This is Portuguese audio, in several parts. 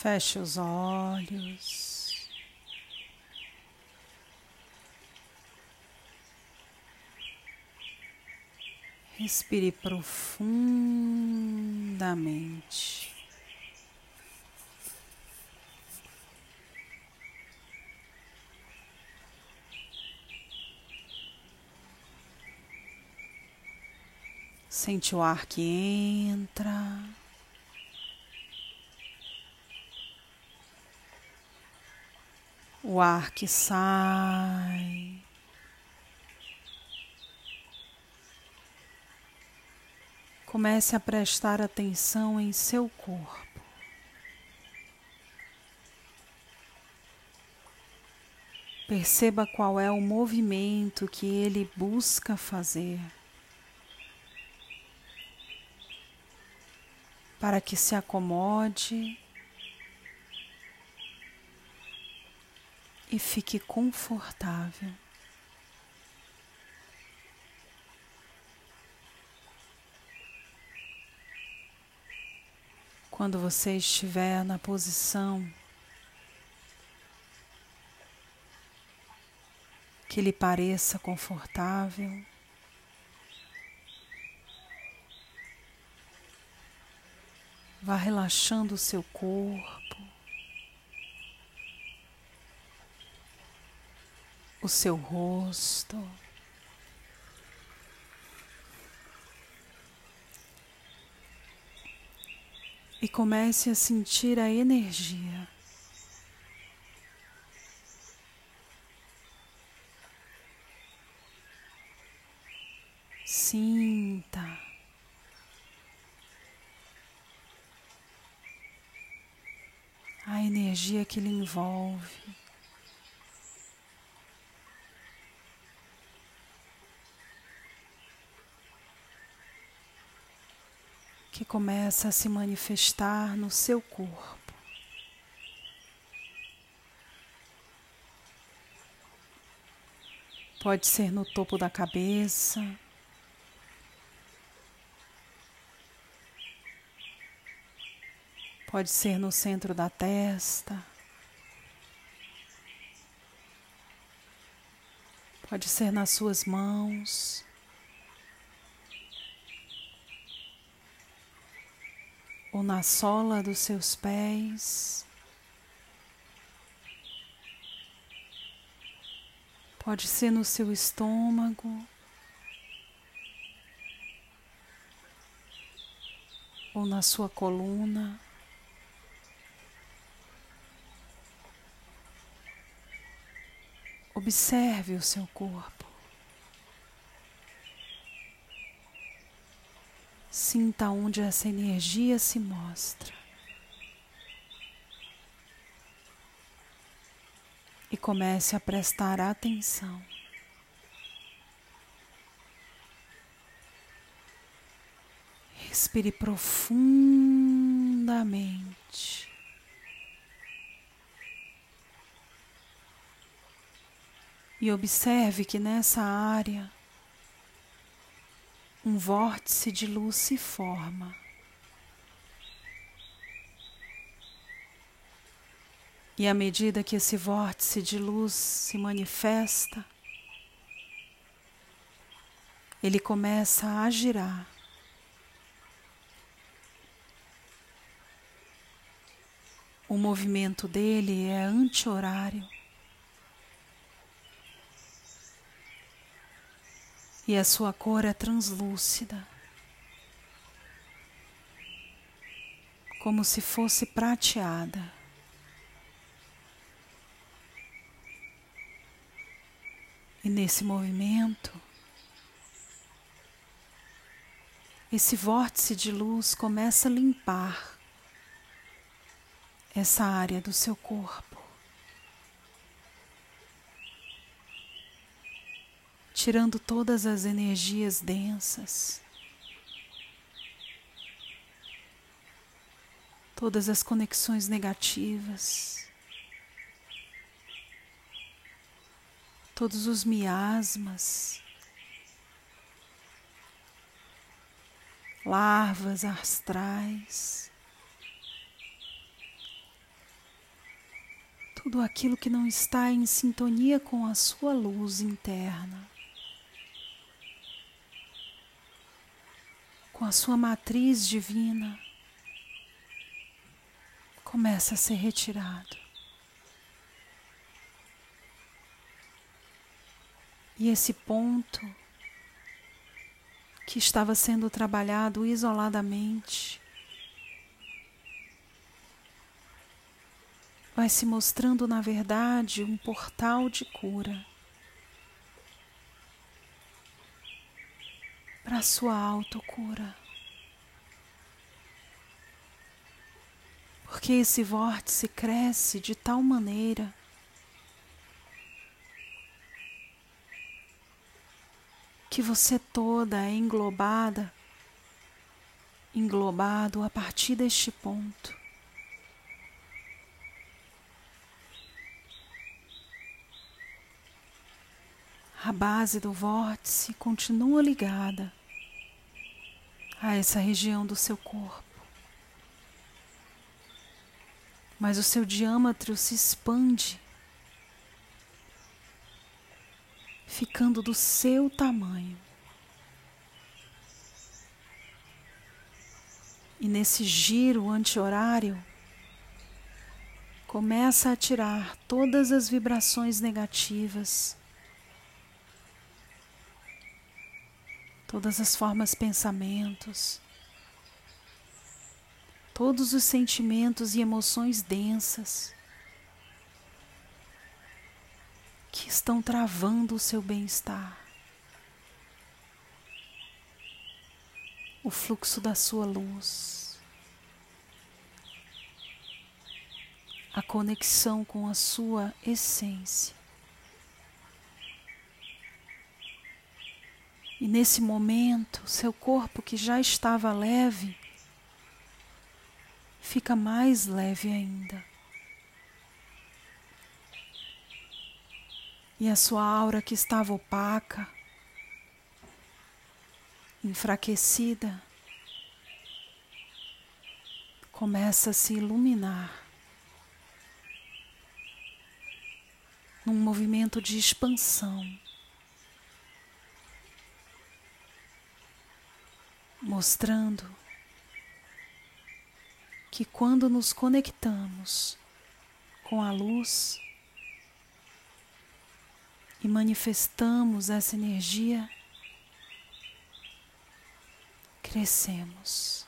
Feche os olhos. Respire profundamente. Sente o ar que entra. O ar que sai. Comece a prestar atenção em seu corpo. Perceba qual é o movimento que ele busca fazer. Para que se acomode e fique confortável. Quando você estiver na posição que lhe pareça confortável, vá relaxando o seu corpo, o seu rosto. e comece a sentir a energia. Sinta. A energia que lhe envolve. Que começa a se manifestar no seu corpo. Pode ser no topo da cabeça, pode ser no centro da testa, pode ser nas suas mãos. Ou na sola dos seus pés. Pode ser no seu estômago. Ou na sua coluna. Observe o seu corpo. Sinta onde essa energia se mostra. E comece a prestar atenção. Respire profundamente. E observe que nessa área um vórtice de luz se forma. E à medida que esse vórtice de luz se manifesta, ele começa a girar. O movimento dele é anti-horário. E a sua cor é translúcida, como se fosse prateada. E nesse movimento, esse vórtice de luz começa a limpar essa área do seu corpo. Tirando todas as energias densas, todas as conexões negativas, todos os miasmas, larvas astrais. tudo aquilo que não está em sintonia com a sua luz interna, com a sua matriz divina, começa a ser retirado. E esse ponto que estava sendo trabalhado isoladamente vai se mostrando, na verdade, um portal de cura para sua autocura. Porque esse vórtice cresce de tal maneira que você toda é englobada, englobado a partir deste ponto. a base do vórtice continua ligada a essa região do seu corpo. Mas o seu diâmetro se expande, ficando do seu tamanho. E nesse giro anti-horário, começa a tirar todas as vibrações negativas todas as formas pensamentos, todos os sentimentos e emoções densas que estão travando o seu bem-estar. O fluxo da sua luz, a conexão com a sua essência. E nesse momento, seu corpo que já estava leve, fica mais leve ainda. E a sua aura que estava opaca, enfraquecida, começa a se iluminar num movimento de expansão. Mostrando que quando nos conectamos com a luz e manifestamos essa energia, crescemos.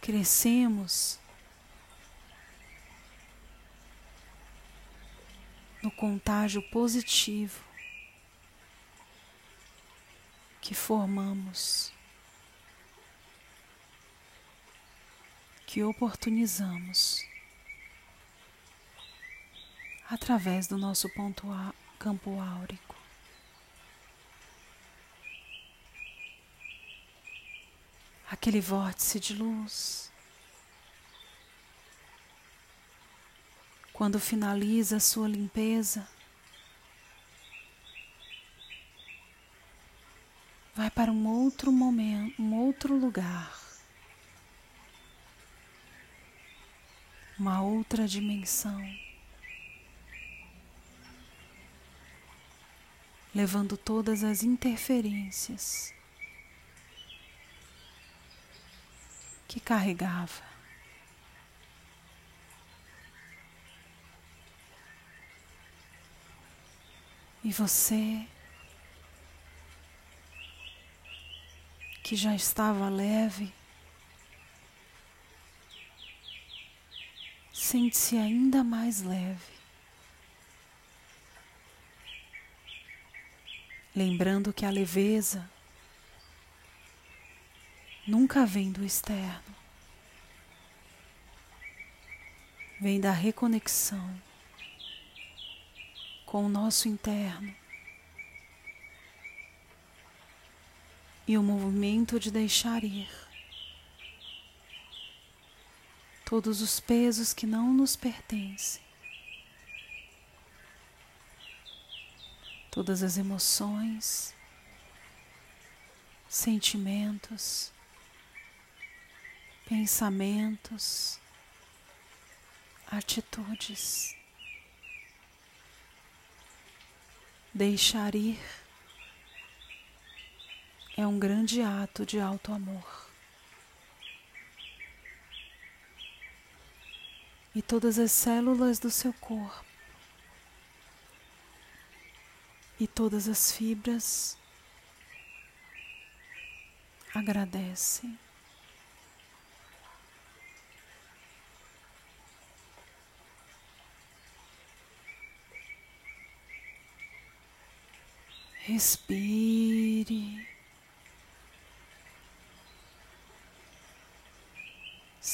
Crescemos no contágio positivo que formamos, que oportunizamos através do nosso ponto campo áurico. Aquele vórtice de luz. Quando finaliza a sua limpeza, vai para um outro momento, um outro lugar, uma outra dimensão, levando todas as interferências que carregava. E você que já estava leve, sente-se ainda mais leve. Lembrando que a leveza nunca vem do externo, vem da reconexão com o nosso interno. E o movimento de deixar ir todos os pesos que não nos pertencem, todas as emoções, sentimentos, pensamentos, atitudes. Deixar ir é um grande ato de alto amor. E todas as células do seu corpo e todas as fibras agradecem. Respire.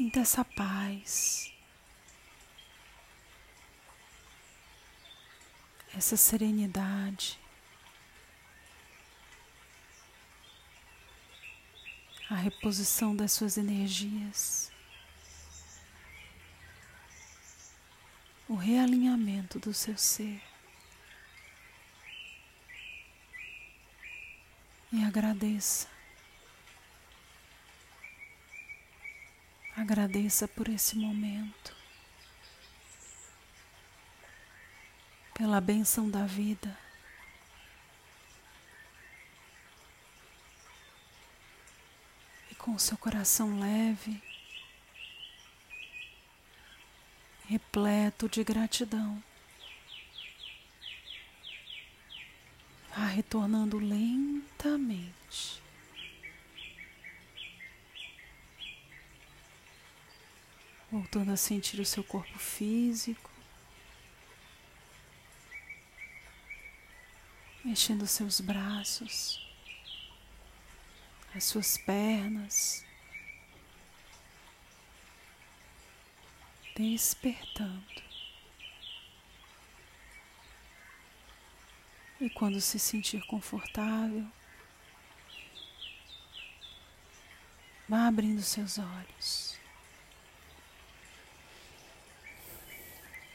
Sinta essa paz, essa serenidade, a reposição das suas energias, o realinhamento do seu ser. E agradeça. Agradeça por esse momento, pela benção da vida. E com seu coração leve, repleto de gratidão, vá retornando lentamente. Voltando a sentir o seu corpo físico, mexendo os seus braços, as suas pernas, despertando. E quando se sentir confortável, vá abrindo seus olhos.